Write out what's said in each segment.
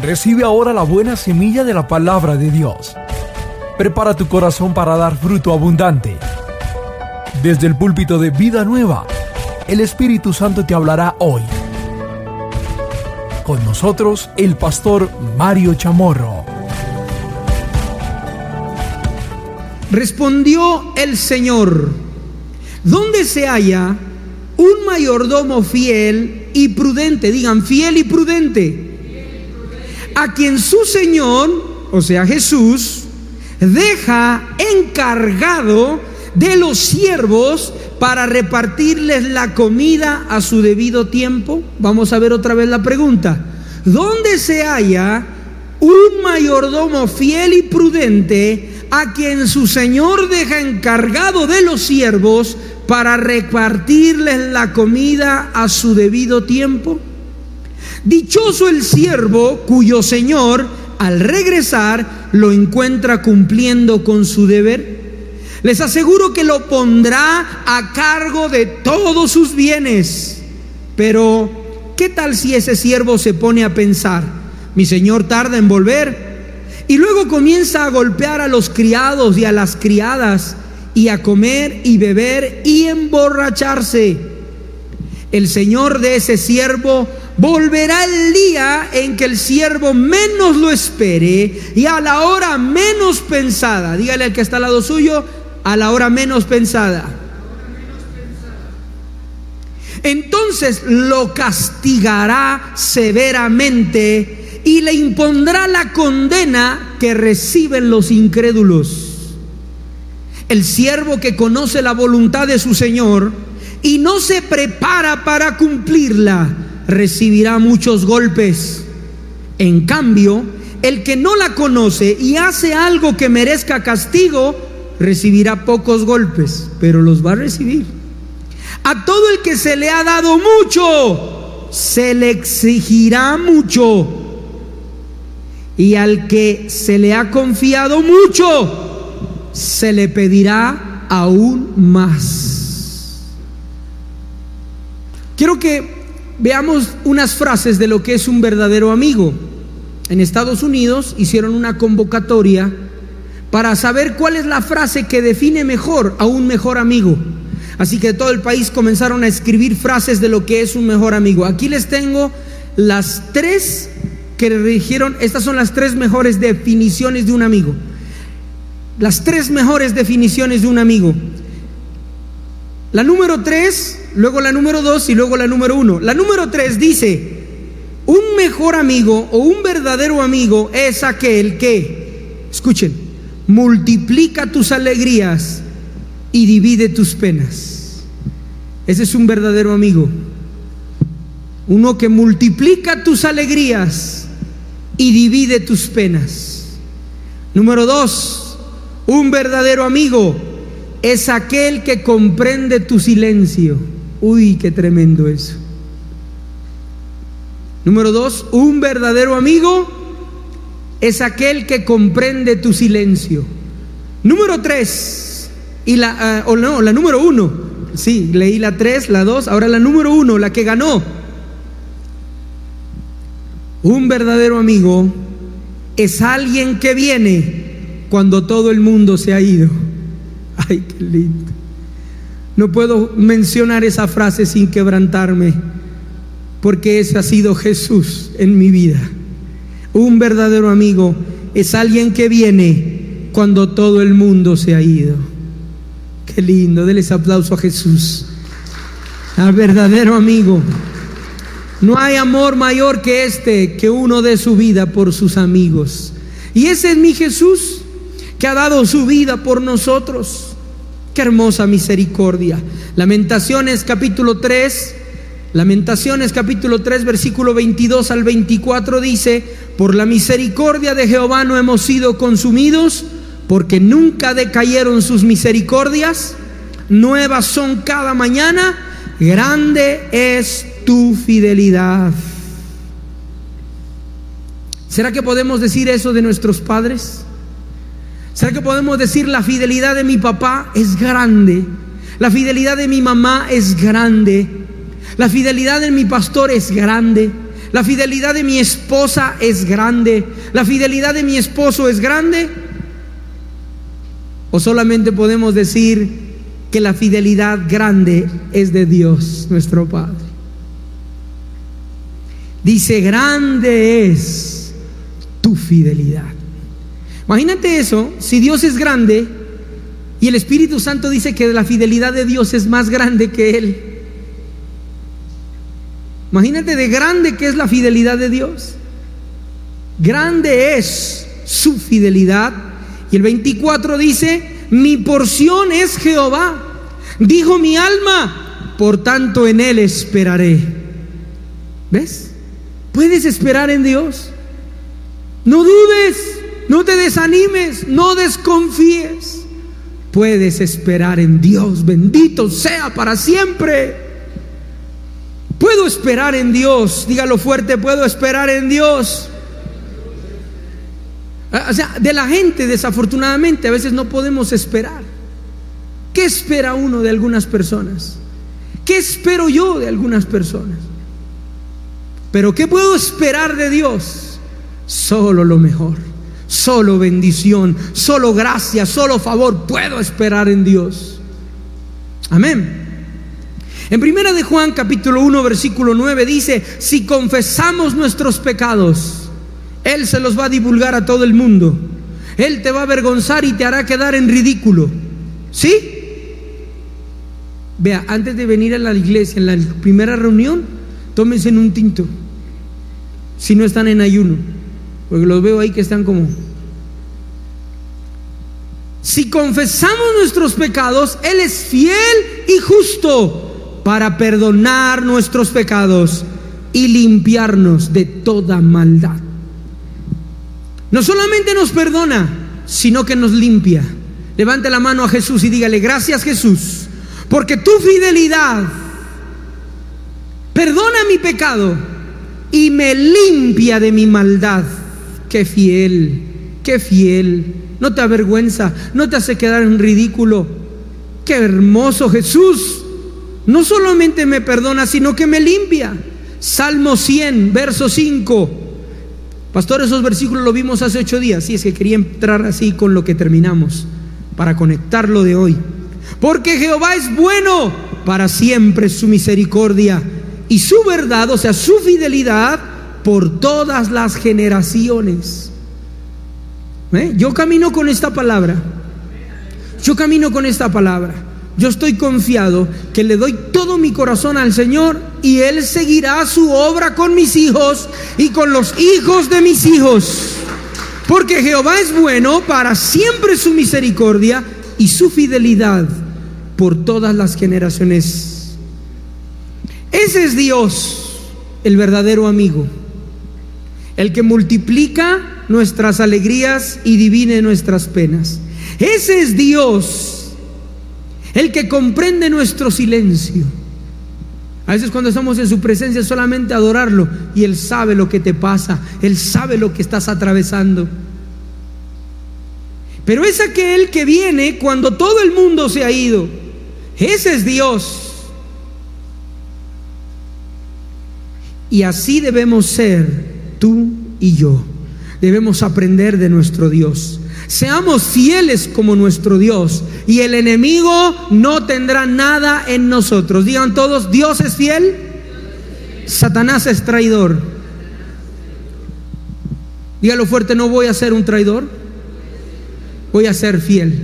Recibe ahora la buena semilla de la palabra de Dios. Prepara tu corazón para dar fruto abundante. Desde el púlpito de Vida Nueva, el Espíritu Santo te hablará hoy. Con nosotros, el pastor Mario Chamorro. Respondió el Señor, ¿dónde se halla un mayordomo fiel y prudente? Digan, fiel y prudente a quien su Señor, o sea Jesús, deja encargado de los siervos para repartirles la comida a su debido tiempo? Vamos a ver otra vez la pregunta. ¿Dónde se halla un mayordomo fiel y prudente a quien su Señor deja encargado de los siervos para repartirles la comida a su debido tiempo? Dichoso el siervo cuyo Señor al regresar lo encuentra cumpliendo con su deber. Les aseguro que lo pondrá a cargo de todos sus bienes. Pero, ¿qué tal si ese siervo se pone a pensar, mi Señor tarda en volver? Y luego comienza a golpear a los criados y a las criadas y a comer y beber y emborracharse. El Señor de ese siervo Volverá el día en que el siervo menos lo espere y a la hora menos pensada. Dígale al que está al lado suyo, a la hora menos pensada. Entonces lo castigará severamente y le impondrá la condena que reciben los incrédulos. El siervo que conoce la voluntad de su Señor y no se prepara para cumplirla recibirá muchos golpes. En cambio, el que no la conoce y hace algo que merezca castigo, recibirá pocos golpes, pero los va a recibir. A todo el que se le ha dado mucho, se le exigirá mucho. Y al que se le ha confiado mucho, se le pedirá aún más. Quiero que Veamos unas frases de lo que es un verdadero amigo. En Estados Unidos hicieron una convocatoria para saber cuál es la frase que define mejor a un mejor amigo. Así que todo el país comenzaron a escribir frases de lo que es un mejor amigo. Aquí les tengo las tres que dijeron, estas son las tres mejores definiciones de un amigo. Las tres mejores definiciones de un amigo. La número tres luego la número dos y luego la número uno. La número tres dice, un mejor amigo o un verdadero amigo es aquel que, escuchen, multiplica tus alegrías y divide tus penas. Ese es un verdadero amigo. Uno que multiplica tus alegrías y divide tus penas. Número dos, un verdadero amigo es aquel que comprende tu silencio. Uy, qué tremendo eso. Número dos, un verdadero amigo es aquel que comprende tu silencio. Número tres, y la, ah, o no, la número uno, sí, leí la tres, la dos, ahora la número uno, la que ganó. Un verdadero amigo es alguien que viene cuando todo el mundo se ha ido. Ay, qué lindo. No puedo mencionar esa frase sin quebrantarme, porque ese ha sido Jesús en mi vida. Un verdadero amigo es alguien que viene cuando todo el mundo se ha ido. Qué lindo, déles aplauso a Jesús, al verdadero amigo. No hay amor mayor que este, que uno dé su vida por sus amigos. Y ese es mi Jesús, que ha dado su vida por nosotros. Qué hermosa misericordia. Lamentaciones capítulo 3, Lamentaciones capítulo 3 versículo 22 al 24 dice, por la misericordia de Jehová no hemos sido consumidos, porque nunca decayeron sus misericordias, nuevas son cada mañana, grande es tu fidelidad. ¿Será que podemos decir eso de nuestros padres? ¿Será que podemos decir la fidelidad de mi papá es grande? La fidelidad de mi mamá es grande. La fidelidad de mi pastor es grande. La fidelidad de mi esposa es grande. La fidelidad de mi esposo es grande. O solamente podemos decir que la fidelidad grande es de Dios, nuestro Padre. Dice, grande es tu fidelidad. Imagínate eso, si Dios es grande y el Espíritu Santo dice que la fidelidad de Dios es más grande que Él. Imagínate de grande que es la fidelidad de Dios. Grande es su fidelidad. Y el 24 dice, mi porción es Jehová. Dijo mi alma, por tanto en Él esperaré. ¿Ves? Puedes esperar en Dios. No dudes, no te desanimes, no desconfíes. Puedes esperar en Dios, bendito sea para siempre. Puedo esperar en Dios, dígalo fuerte, puedo esperar en Dios. O sea, de la gente desafortunadamente a veces no podemos esperar. ¿Qué espera uno de algunas personas? ¿Qué espero yo de algunas personas? Pero ¿qué puedo esperar de Dios? Solo lo mejor, solo bendición, solo gracia, solo favor puedo esperar en Dios. Amén. En primera de Juan capítulo 1 versículo 9 dice, si confesamos nuestros pecados, Él se los va a divulgar a todo el mundo. Él te va a avergonzar y te hará quedar en ridículo. ¿Sí? Vea, antes de venir a la iglesia, en la primera reunión, tómense un tinto. Si no están en ayuno. Porque los veo ahí que están como... Si confesamos nuestros pecados, Él es fiel y justo para perdonar nuestros pecados y limpiarnos de toda maldad. No solamente nos perdona, sino que nos limpia. Levante la mano a Jesús y dígale, gracias Jesús, porque tu fidelidad perdona mi pecado y me limpia de mi maldad. Qué fiel, qué fiel. No te avergüenza, no te hace quedar en ridículo. Qué hermoso Jesús. No solamente me perdona, sino que me limpia. Salmo 100, verso 5. Pastor, esos versículos lo vimos hace ocho días. Y es que quería entrar así con lo que terminamos, para conectarlo de hoy. Porque Jehová es bueno, para siempre su misericordia y su verdad, o sea, su fidelidad por todas las generaciones. ¿Eh? Yo camino con esta palabra. Yo camino con esta palabra. Yo estoy confiado que le doy todo mi corazón al Señor y Él seguirá su obra con mis hijos y con los hijos de mis hijos. Porque Jehová es bueno para siempre su misericordia y su fidelidad por todas las generaciones. Ese es Dios, el verdadero amigo, el que multiplica nuestras alegrías y divine nuestras penas. Ese es Dios, el que comprende nuestro silencio. A veces cuando estamos en su presencia solamente adorarlo y Él sabe lo que te pasa, Él sabe lo que estás atravesando. Pero es aquel que viene cuando todo el mundo se ha ido. Ese es Dios. Y así debemos ser tú y yo. Debemos aprender de nuestro Dios. Seamos fieles como nuestro Dios y el enemigo no tendrá nada en nosotros. Digan todos, Dios es fiel, Satanás es traidor. Dígalo fuerte, no voy a ser un traidor, voy a ser fiel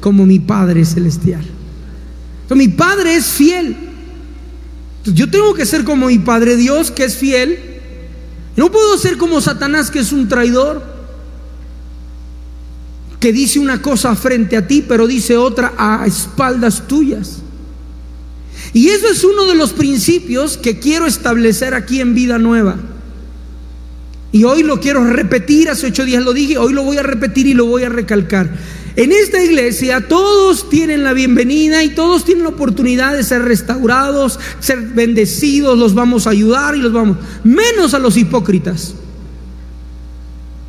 como mi Padre celestial. Entonces, mi Padre es fiel. Yo tengo que ser como mi Padre Dios, que es fiel. No puedo ser como Satanás, que es un traidor que dice una cosa frente a ti, pero dice otra a espaldas tuyas. Y eso es uno de los principios que quiero establecer aquí en Vida Nueva. Y hoy lo quiero repetir, hace ocho días lo dije, hoy lo voy a repetir y lo voy a recalcar. En esta iglesia todos tienen la bienvenida y todos tienen la oportunidad de ser restaurados, ser bendecidos, los vamos a ayudar y los vamos, menos a los hipócritas.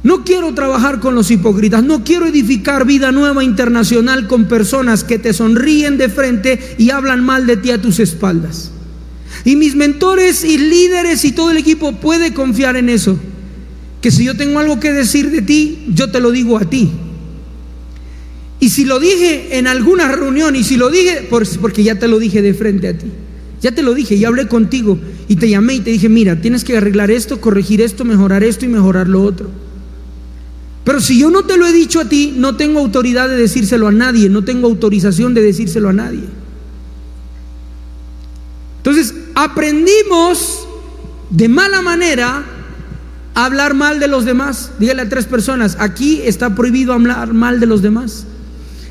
No quiero trabajar con los hipócritas, no quiero edificar vida nueva internacional con personas que te sonríen de frente y hablan mal de ti a tus espaldas. Y mis mentores y líderes y todo el equipo puede confiar en eso. Que si yo tengo algo que decir de ti, yo te lo digo a ti. Y si lo dije en alguna reunión, y si lo dije, porque ya te lo dije de frente a ti. Ya te lo dije, ya hablé contigo y te llamé y te dije, mira, tienes que arreglar esto, corregir esto, mejorar esto y mejorar lo otro. Pero si yo no te lo he dicho a ti, no tengo autoridad de decírselo a nadie, no tengo autorización de decírselo a nadie. Entonces, aprendimos de mala manera a hablar mal de los demás. Dígale a tres personas, aquí está prohibido hablar mal de los demás.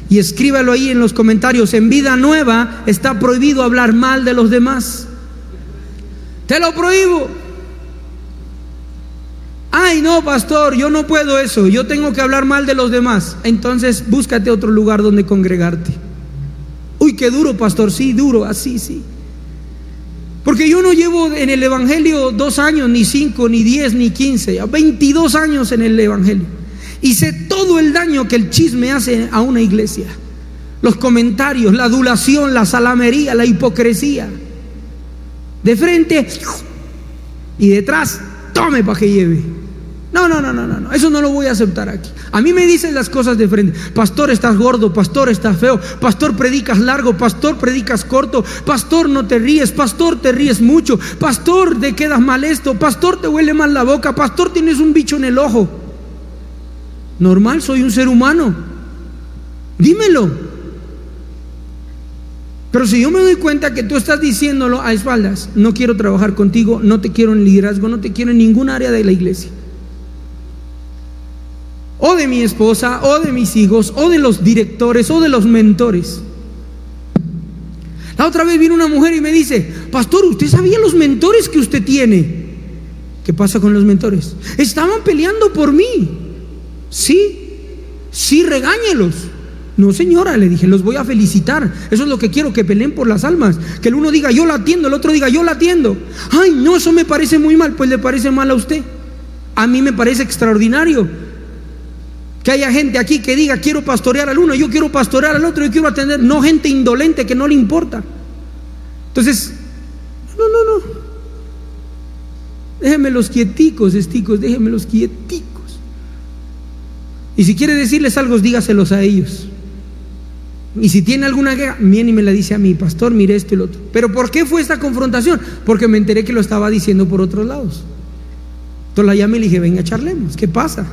Y escríbalo ahí en los comentarios. En vida nueva está prohibido hablar mal de los demás. Te lo prohíbo. Ay, no, pastor, yo no puedo eso. Yo tengo que hablar mal de los demás. Entonces búscate otro lugar donde congregarte. Uy, qué duro, pastor. Sí, duro, así, sí. Porque yo no llevo en el Evangelio dos años, ni cinco, ni diez, ni quince. Veintidós años en el Evangelio. Y sé todo el daño que el chisme hace a una iglesia. Los comentarios, la adulación, la salamería, la hipocresía. De frente y detrás, tome para que lleve. No, no, no, no, no, eso no lo voy a aceptar aquí. A mí me dicen las cosas de frente. Pastor, estás gordo, pastor, estás feo, pastor, predicas largo, pastor, predicas corto, pastor, no te ríes, pastor, te ríes mucho, pastor, te quedas mal esto, pastor, te huele mal la boca, pastor, tienes un bicho en el ojo. Normal, soy un ser humano. Dímelo. Pero si yo me doy cuenta que tú estás diciéndolo a espaldas, no quiero trabajar contigo, no te quiero en liderazgo, no te quiero en ningún área de la iglesia. O de mi esposa, o de mis hijos, o de los directores, o de los mentores. La otra vez vino una mujer y me dice, pastor, ¿usted sabía los mentores que usted tiene? ¿Qué pasa con los mentores? Estaban peleando por mí. Sí, sí, regáñelos. No, señora, le dije, los voy a felicitar. Eso es lo que quiero, que peleen por las almas. Que el uno diga, yo la atiendo, el otro diga, yo la atiendo. Ay, no, eso me parece muy mal. Pues le parece mal a usted. A mí me parece extraordinario. Que haya gente aquí que diga, quiero pastorear al uno, yo quiero pastorear al otro, yo quiero atender. No gente indolente que no le importa. Entonces, no, no, no. Déjenme los quieticos, esticos, déjenme los quieticos. Y si quiere decirles algo, dígaselos a ellos. Y si tiene alguna guerra, viene y me la dice a mí, pastor, mire esto y lo otro. Pero ¿por qué fue esta confrontación? Porque me enteré que lo estaba diciendo por otros lados. Entonces la llamé y le dije, venga, charlemos, ¿qué pasa?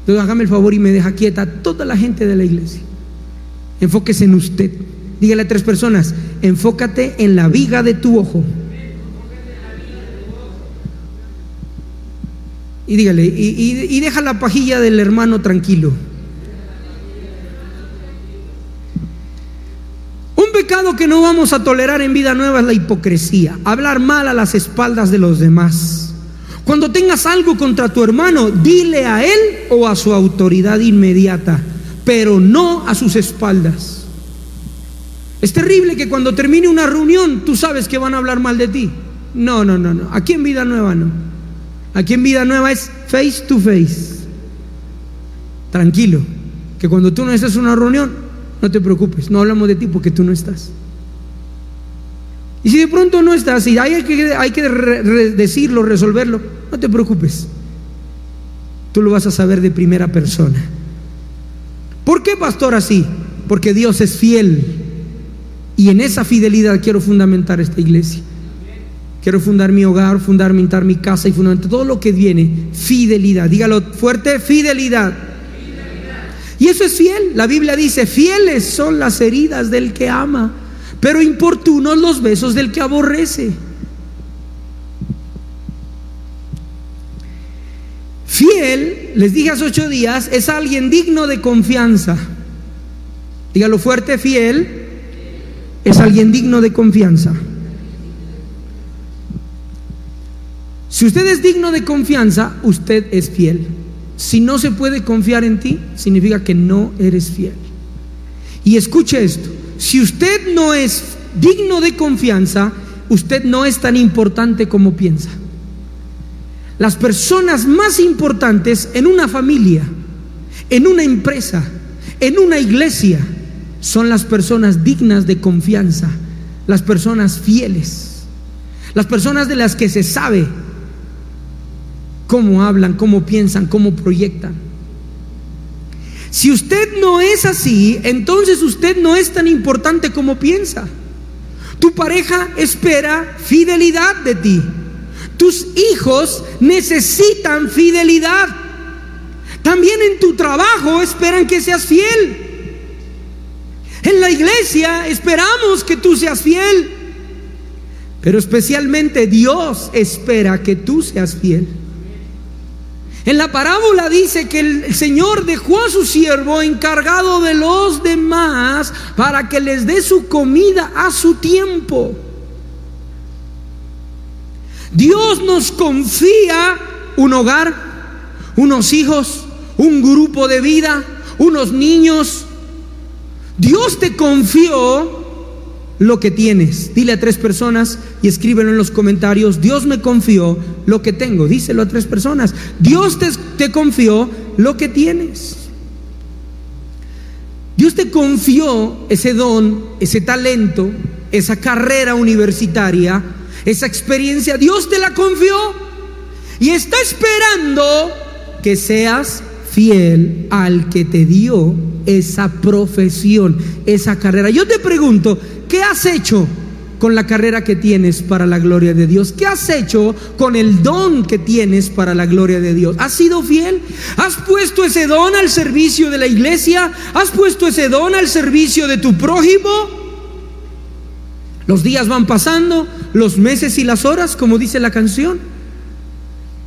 Entonces hágame el favor y me deja quieta toda la gente de la iglesia. Enfóquese en usted. Dígale a tres personas, enfócate en la viga de tu ojo. Y dígale, y, deja la pajilla del hermano tranquilo. Un pecado que no vamos a tolerar en vida nueva es la hipocresía, hablar mal a las espaldas de los demás. Cuando tengas algo contra tu hermano, dile a él o a su autoridad inmediata, pero no a sus espaldas. Es terrible que cuando termine una reunión tú sabes que van a hablar mal de ti. No, no, no, no. Aquí en vida nueva no. Aquí en Vida Nueva es face to face. Tranquilo, que cuando tú no estás en una reunión, no te preocupes, no hablamos de ti porque tú no estás. Y si de pronto no estás y hay que, hay que decirlo, resolverlo, no te preocupes. Tú lo vas a saber de primera persona. ¿Por qué, pastor, así? Porque Dios es fiel. Y en esa fidelidad quiero fundamentar esta iglesia. Quiero fundar mi hogar, fundamentar mi casa y fundamentar todo lo que viene. Fidelidad. Dígalo fuerte, fidelidad. Y eso es fiel. La Biblia dice, fieles son las heridas del que ama, pero importunos los besos del que aborrece. Fiel, les dije hace ocho días, es alguien digno de confianza. Dígalo fuerte, fiel, es alguien digno de confianza. Si usted es digno de confianza, usted es fiel. Si no se puede confiar en ti, significa que no eres fiel. Y escuche esto, si usted no es digno de confianza, usted no es tan importante como piensa. Las personas más importantes en una familia, en una empresa, en una iglesia, son las personas dignas de confianza, las personas fieles. Las personas de las que se sabe cómo hablan, cómo piensan, cómo proyectan. Si usted no es así, entonces usted no es tan importante como piensa. Tu pareja espera fidelidad de ti. Tus hijos necesitan fidelidad. También en tu trabajo esperan que seas fiel. En la iglesia esperamos que tú seas fiel. Pero especialmente Dios espera que tú seas fiel. En la parábola dice que el Señor dejó a su siervo encargado de los demás para que les dé su comida a su tiempo. Dios nos confía un hogar, unos hijos, un grupo de vida, unos niños. Dios te confió lo que tienes. Dile a tres personas y escríbelo en los comentarios. Dios me confió lo que tengo. Díselo a tres personas. Dios te, te confió lo que tienes. Dios te confió ese don, ese talento, esa carrera universitaria, esa experiencia. Dios te la confió y está esperando que seas fiel al que te dio esa profesión, esa carrera. Yo te pregunto, ¿qué has hecho con la carrera que tienes para la gloria de Dios? ¿Qué has hecho con el don que tienes para la gloria de Dios? ¿Has sido fiel? ¿Has puesto ese don al servicio de la iglesia? ¿Has puesto ese don al servicio de tu prójimo? Los días van pasando, los meses y las horas, como dice la canción.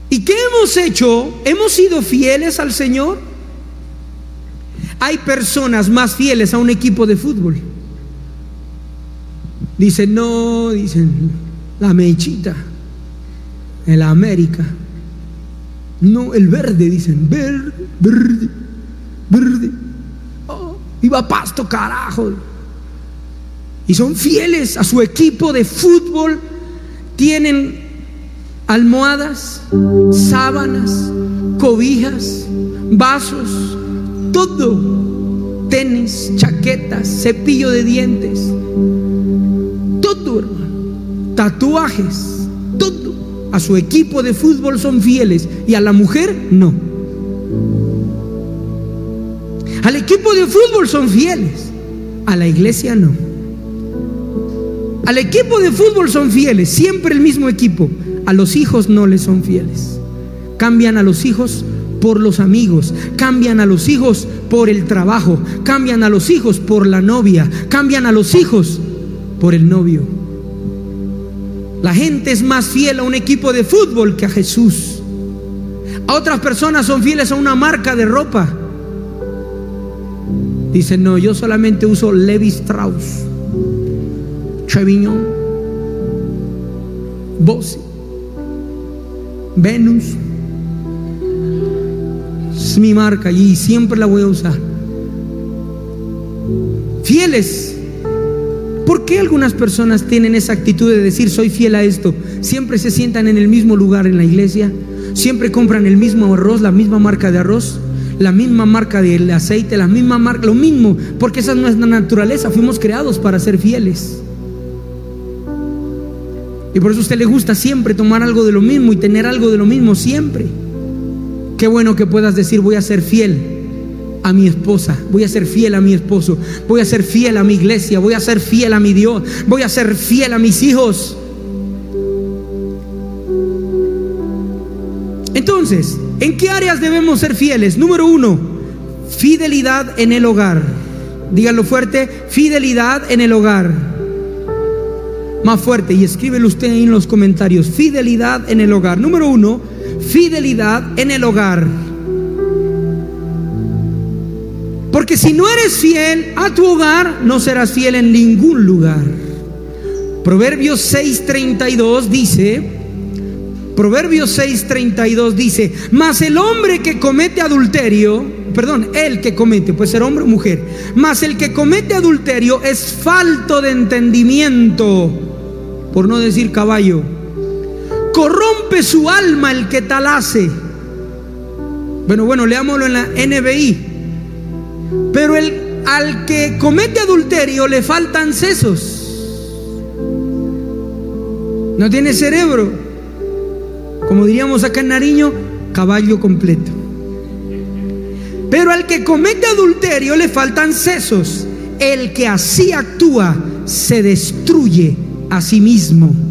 ¿Y qué hemos hecho? ¿Hemos sido fieles al Señor? Hay personas más fieles a un equipo de fútbol. Dicen, no, dicen, la mechita, el América. No, el verde, dicen, verde, verde, verde. Oh, iba pasto, carajo. Y son fieles a su equipo de fútbol. Tienen almohadas, sábanas, cobijas, vasos, todo, tenis, chaquetas, cepillo de dientes, todo, hermano, tatuajes, todo. A su equipo de fútbol son fieles y a la mujer no. Al equipo de fútbol son fieles, a la iglesia no. Al equipo de fútbol son fieles, siempre el mismo equipo. A los hijos no les son fieles. Cambian a los hijos por los amigos, cambian a los hijos por el trabajo, cambian a los hijos por la novia, cambian a los hijos por el novio. La gente es más fiel a un equipo de fútbol que a Jesús. A otras personas son fieles a una marca de ropa. Dicen, no, yo solamente uso Levi Strauss, Chevignon, Bossi, Venus. Mi marca y siempre la voy a usar. Fieles. ¿Por qué algunas personas tienen esa actitud de decir soy fiel a esto? Siempre se sientan en el mismo lugar en la iglesia, siempre compran el mismo arroz, la misma marca de arroz, la misma marca del aceite, la misma marca, lo mismo, porque esa es nuestra naturaleza, fuimos creados para ser fieles. Y por eso a usted le gusta siempre tomar algo de lo mismo y tener algo de lo mismo siempre. Qué bueno que puedas decir voy a ser fiel a mi esposa, voy a ser fiel a mi esposo, voy a ser fiel a mi iglesia, voy a ser fiel a mi Dios, voy a ser fiel a mis hijos. Entonces, ¿en qué áreas debemos ser fieles? Número uno, fidelidad en el hogar. Díganlo fuerte, fidelidad en el hogar. Más fuerte y escríbelo usted ahí en los comentarios. Fidelidad en el hogar. Número uno, fidelidad en el hogar. Porque si no eres fiel a tu hogar, no serás fiel en ningún lugar. Proverbios 6:32 dice, Proverbios 6:32 dice, mas el hombre que comete adulterio, perdón, el que comete, puede ser hombre o mujer, mas el que comete adulterio es falto de entendimiento, por no decir caballo. Corrompe su alma el que tal hace. Bueno, bueno, leámoslo en la NBI. Pero el, al que comete adulterio le faltan sesos. No tiene cerebro. Como diríamos acá en Nariño, caballo completo. Pero al que comete adulterio le faltan sesos. El que así actúa se destruye a sí mismo.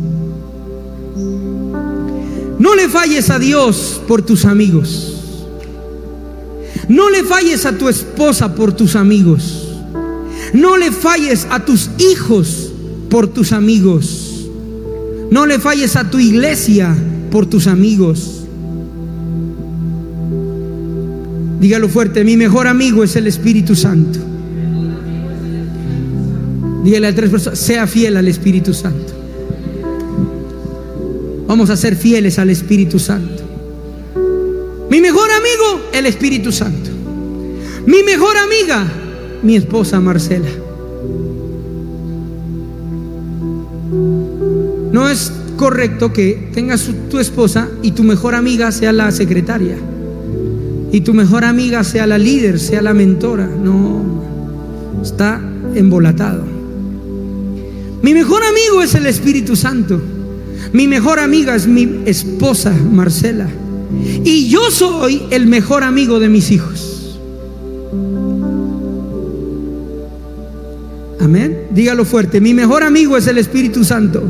No le falles a Dios por tus amigos. No le falles a tu esposa por tus amigos. No le falles a tus hijos por tus amigos. No le falles a tu iglesia por tus amigos. Dígalo fuerte, mi mejor amigo es el Espíritu Santo. Dígale a tres personas, sea fiel al Espíritu Santo. Vamos a ser fieles al Espíritu Santo. Mi mejor amigo, el Espíritu Santo. Mi mejor amiga, mi esposa Marcela. No es correcto que tengas tu esposa y tu mejor amiga sea la secretaria. Y tu mejor amiga sea la líder, sea la mentora. No, está embolatado. Mi mejor amigo es el Espíritu Santo. Mi mejor amiga es mi esposa Marcela. Y yo soy el mejor amigo de mis hijos. Amén. Dígalo fuerte. Mi mejor amigo es el Espíritu Santo.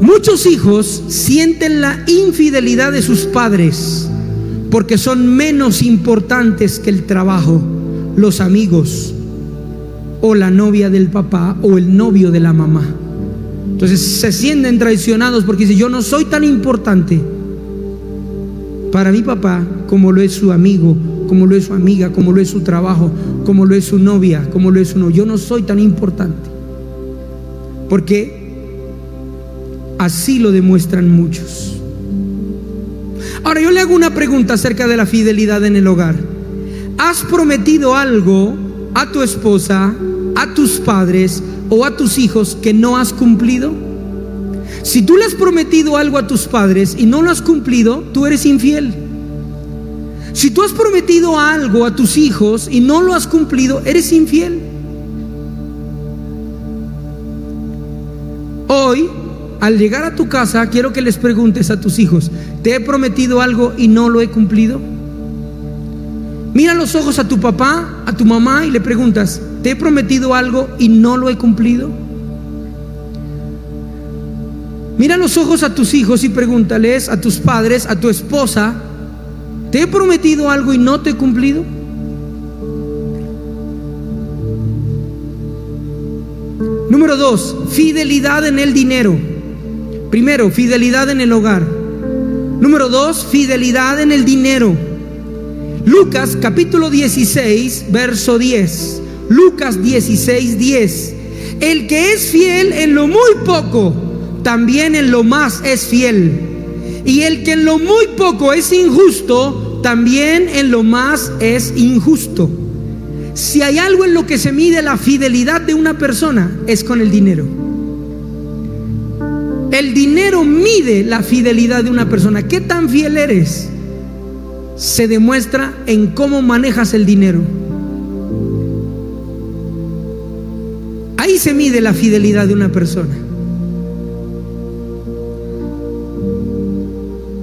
Muchos hijos sienten la infidelidad de sus padres porque son menos importantes que el trabajo, los amigos o la novia del papá o el novio de la mamá. Entonces se sienten traicionados porque dicen, yo no soy tan importante para mi papá como lo es su amigo, como lo es su amiga, como lo es su trabajo, como lo es su novia, como lo es su. Yo no soy tan importante. Porque así lo demuestran muchos. Ahora yo le hago una pregunta acerca de la fidelidad en el hogar. ¿Has prometido algo a tu esposa, a tus padres o a tus hijos que no has cumplido? Si tú le has prometido algo a tus padres y no lo has cumplido, tú eres infiel. Si tú has prometido algo a tus hijos y no lo has cumplido, eres infiel. Hoy, al llegar a tu casa, quiero que les preguntes a tus hijos, ¿te he prometido algo y no lo he cumplido? Mira los ojos a tu papá, a tu mamá y le preguntas, ¿te he prometido algo y no lo he cumplido? Mira los ojos a tus hijos y pregúntales a tus padres, a tu esposa, ¿te he prometido algo y no te he cumplido? Número dos, fidelidad en el dinero. Primero, fidelidad en el hogar. Número dos, fidelidad en el dinero. Lucas capítulo 16, verso 10. Lucas 16, 10. El que es fiel en lo muy poco, también en lo más es fiel. Y el que en lo muy poco es injusto, también en lo más es injusto. Si hay algo en lo que se mide la fidelidad de una persona, es con el dinero. El dinero mide la fidelidad de una persona. ¿Qué tan fiel eres? Se demuestra en cómo manejas el dinero. Ahí se mide la fidelidad de una persona.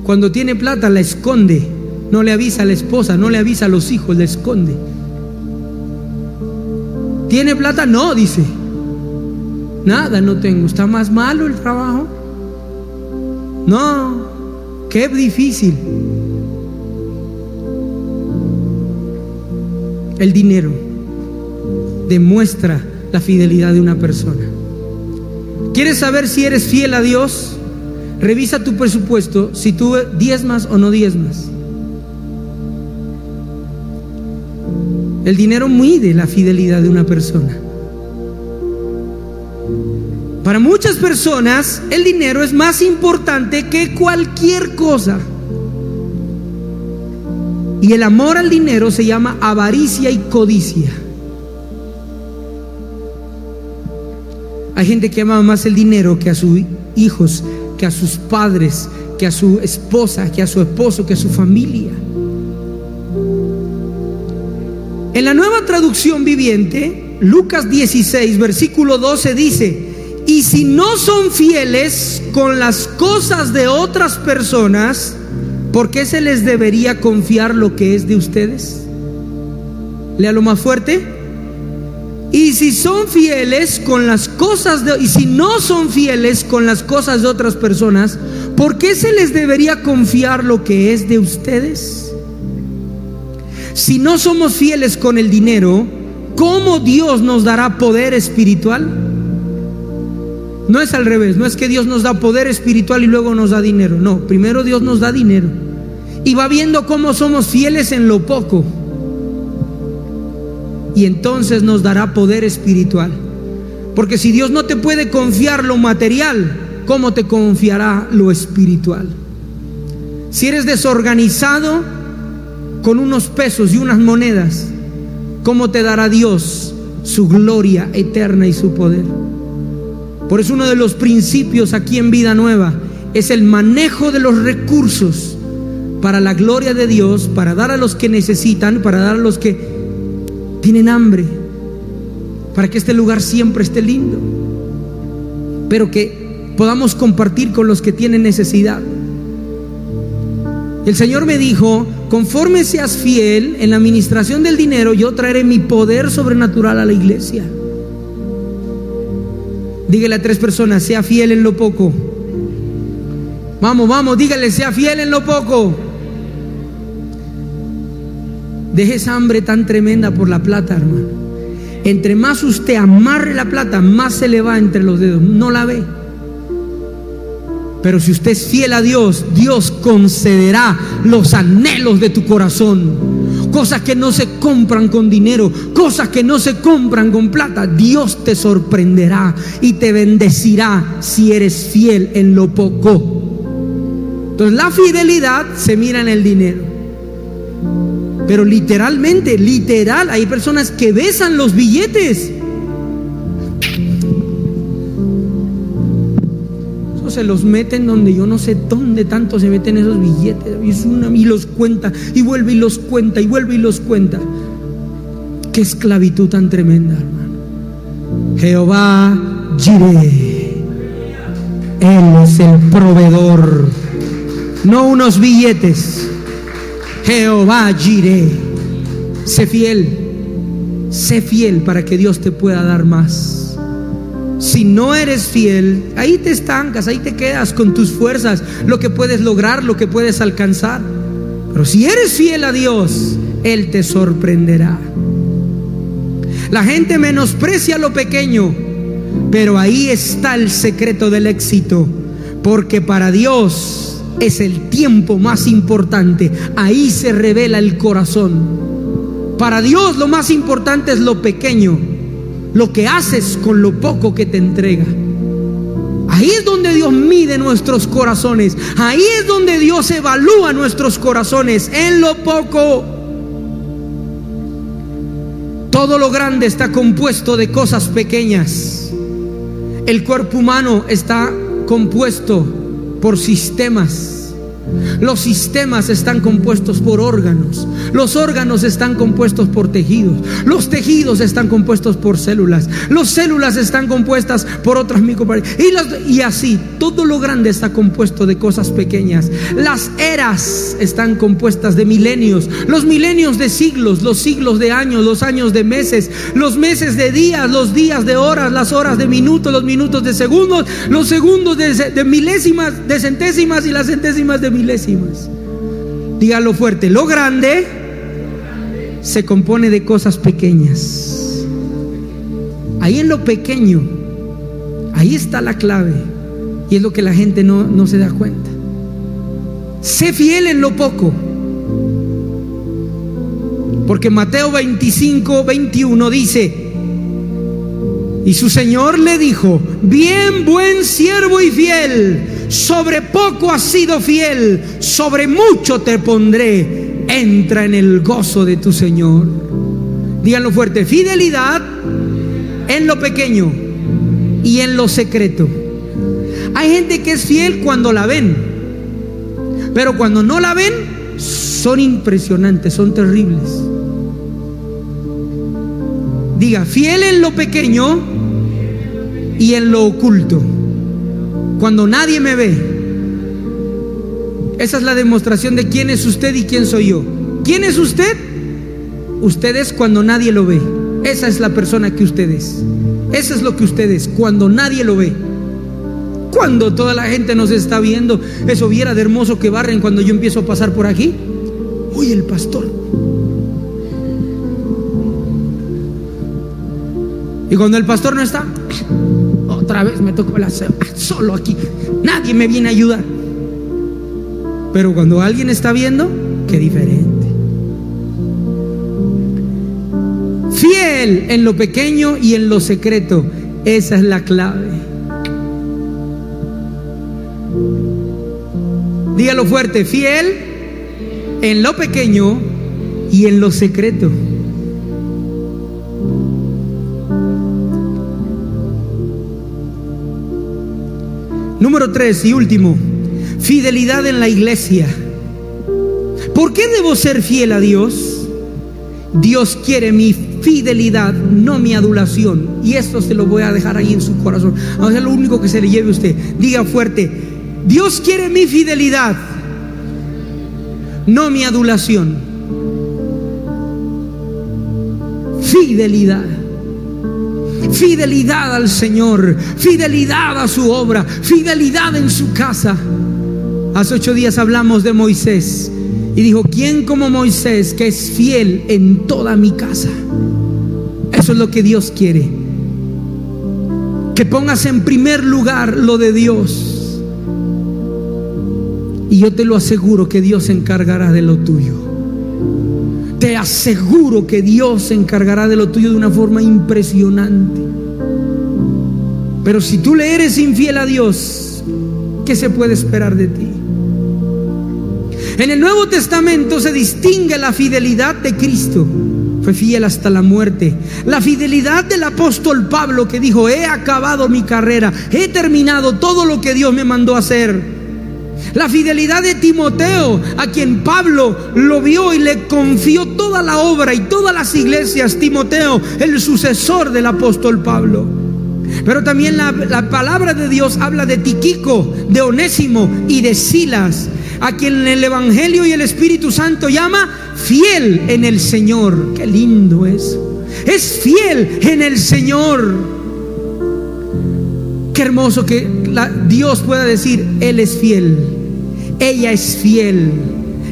Cuando tiene plata la esconde, no le avisa a la esposa, no le avisa a los hijos, la esconde. ¿Tiene plata? No, dice. Nada, no tengo. ¿Está más malo el trabajo? No, qué difícil. El dinero demuestra la fidelidad de una persona. ¿Quieres saber si eres fiel a Dios? Revisa tu presupuesto si tú diezmas o no diezmas. El dinero mide la fidelidad de una persona. Para muchas personas el dinero es más importante que cualquier cosa. Y el amor al dinero se llama avaricia y codicia. Hay gente que ama más el dinero que a sus hijos, que a sus padres, que a su esposa, que a su esposo, que a su familia. En la nueva traducción viviente Lucas 16, versículo 12 dice, y si no son fieles con las cosas de otras personas, ¿por qué se les debería confiar lo que es de ustedes? Lea lo más fuerte. Y si son fieles con las cosas de y si no son fieles con las cosas de otras personas, ¿por qué se les debería confiar lo que es de ustedes? Si no somos fieles con el dinero, ¿cómo Dios nos dará poder espiritual? No es al revés, no es que Dios nos da poder espiritual y luego nos da dinero. No, primero Dios nos da dinero. Y va viendo cómo somos fieles en lo poco. Y entonces nos dará poder espiritual. Porque si Dios no te puede confiar lo material, ¿cómo te confiará lo espiritual? Si eres desorganizado con unos pesos y unas monedas, ¿cómo te dará Dios su gloria eterna y su poder? Por eso uno de los principios aquí en Vida Nueva es el manejo de los recursos para la gloria de Dios, para dar a los que necesitan, para dar a los que tienen hambre, para que este lugar siempre esté lindo, pero que podamos compartir con los que tienen necesidad. El Señor me dijo, conforme seas fiel en la administración del dinero, yo traeré mi poder sobrenatural a la iglesia. Dígale a tres personas, sea fiel en lo poco. Vamos, vamos, dígale, sea fiel en lo poco. Deje esa hambre tan tremenda por la plata, hermano. Entre más usted amarre la plata, más se le va entre los dedos. No la ve. Pero si usted es fiel a Dios, Dios concederá los anhelos de tu corazón cosas que no se compran con dinero, cosas que no se compran con plata. Dios te sorprenderá y te bendecirá si eres fiel en lo poco. Entonces la fidelidad se mira en el dinero. Pero literalmente, literal, hay personas que besan los billetes. se los meten donde yo no sé dónde tanto se meten esos billetes. Y, los cuenta, y vuelve y los cuenta, y vuelve y los cuenta. Qué esclavitud tan tremenda, hermano. Jehová Jireh. Él es el proveedor, no unos billetes. Jehová Jireh. Sé fiel, sé fiel para que Dios te pueda dar más. Si no eres fiel, ahí te estancas, ahí te quedas con tus fuerzas, lo que puedes lograr, lo que puedes alcanzar. Pero si eres fiel a Dios, Él te sorprenderá. La gente menosprecia lo pequeño, pero ahí está el secreto del éxito, porque para Dios es el tiempo más importante, ahí se revela el corazón. Para Dios lo más importante es lo pequeño lo que haces con lo poco que te entrega. Ahí es donde Dios mide nuestros corazones. Ahí es donde Dios evalúa nuestros corazones. En lo poco. Todo lo grande está compuesto de cosas pequeñas. El cuerpo humano está compuesto por sistemas los sistemas están compuestos por órganos. Los órganos están compuestos por tejidos. Los tejidos están compuestos por células. Las células están compuestas por otras micropartículas. Y, y así, todo lo grande está compuesto de cosas pequeñas. Las eras están compuestas de milenios. Los milenios de siglos, los siglos de años, los años de meses, los meses de días, los días de horas, las horas de minutos, los minutos de segundos, los segundos de, de milésimas, de centésimas y las centésimas de milésimas. Dígalo fuerte, lo grande se compone de cosas pequeñas. Ahí en lo pequeño, ahí está la clave. Y es lo que la gente no, no se da cuenta. Sé fiel en lo poco. Porque Mateo 25, 21 dice, y su Señor le dijo, bien buen siervo y fiel, sobre poco has sido fiel, sobre mucho te pondré, entra en el gozo de tu Señor. Díganlo fuerte, fidelidad en lo pequeño y en lo secreto. Hay gente que es fiel cuando la ven, pero cuando no la ven, son impresionantes, son terribles. Diga, fiel en lo pequeño y en lo oculto. Cuando nadie me ve. Esa es la demostración de quién es usted y quién soy yo. ¿Quién es usted? Usted es cuando nadie lo ve. Esa es la persona que usted es. Eso es lo que usted es, cuando nadie lo ve. Cuando toda la gente nos está viendo, eso viera de hermoso que barren cuando yo empiezo a pasar por aquí. Uy, el pastor. Y cuando el pastor no está, otra vez me tocó la solo aquí. Nadie me viene a ayudar. Pero cuando alguien está viendo, qué diferente. Fiel en lo pequeño y en lo secreto. Esa es la clave. Dígalo fuerte, fiel en lo pequeño y en lo secreto. Número tres y último, fidelidad en la iglesia. ¿Por qué debo ser fiel a Dios? Dios quiere mi fidelidad, no mi adulación. Y esto se lo voy a dejar ahí en su corazón. a es lo único que se le lleve a usted. Diga fuerte, Dios quiere mi fidelidad, no mi adulación. Fidelidad fidelidad al Señor, fidelidad a su obra, fidelidad en su casa. Hace ocho días hablamos de Moisés y dijo, ¿quién como Moisés que es fiel en toda mi casa? Eso es lo que Dios quiere. Que pongas en primer lugar lo de Dios. Y yo te lo aseguro que Dios se encargará de lo tuyo. Te aseguro que Dios se encargará de lo tuyo de una forma impresionante. Pero si tú le eres infiel a Dios, ¿qué se puede esperar de ti? En el Nuevo Testamento se distingue la fidelidad de Cristo. Fue fiel hasta la muerte. La fidelidad del apóstol Pablo que dijo, he acabado mi carrera, he terminado todo lo que Dios me mandó hacer. La fidelidad de Timoteo, a quien Pablo lo vio y le confió toda la obra y todas las iglesias. Timoteo, el sucesor del apóstol Pablo. Pero también la, palabra de Dios habla de Tiquico, de Onésimo y de Silas, a quien el Evangelio y el Espíritu Santo llama fiel en el Señor. Qué lindo es. Es fiel en el Señor. Qué hermoso que Dios pueda decir, Él es fiel. Ella es fiel.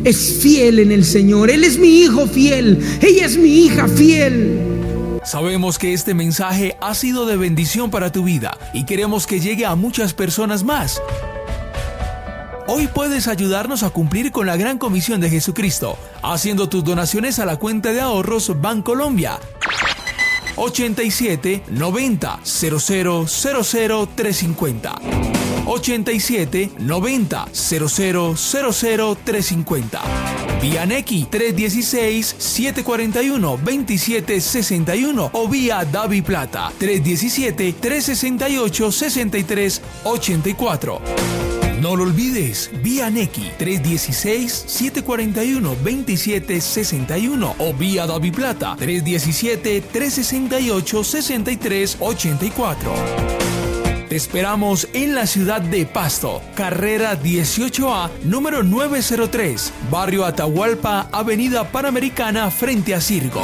Es fiel en el Señor. Él es mi hijo fiel. Ella es mi hija fiel. Sabemos que este mensaje ha sido de bendición para tu vida y queremos que llegue a muchas personas más. Hoy puedes ayudarnos a cumplir con la gran comisión de Jesucristo, haciendo tus donaciones a la cuenta de ahorros Bancolombia 87 90 00 00 350. 87 90 00 00 350. Vía Nequi 316 741 2761 o vía Davi Plata 317 368 63 84. No lo olvides, vía Nequi 316-741-2761 o vía Davi Plata 317-368-6384. Te esperamos en la ciudad de Pasto, carrera 18A, número 903, barrio Atahualpa, avenida Panamericana, frente a Circo.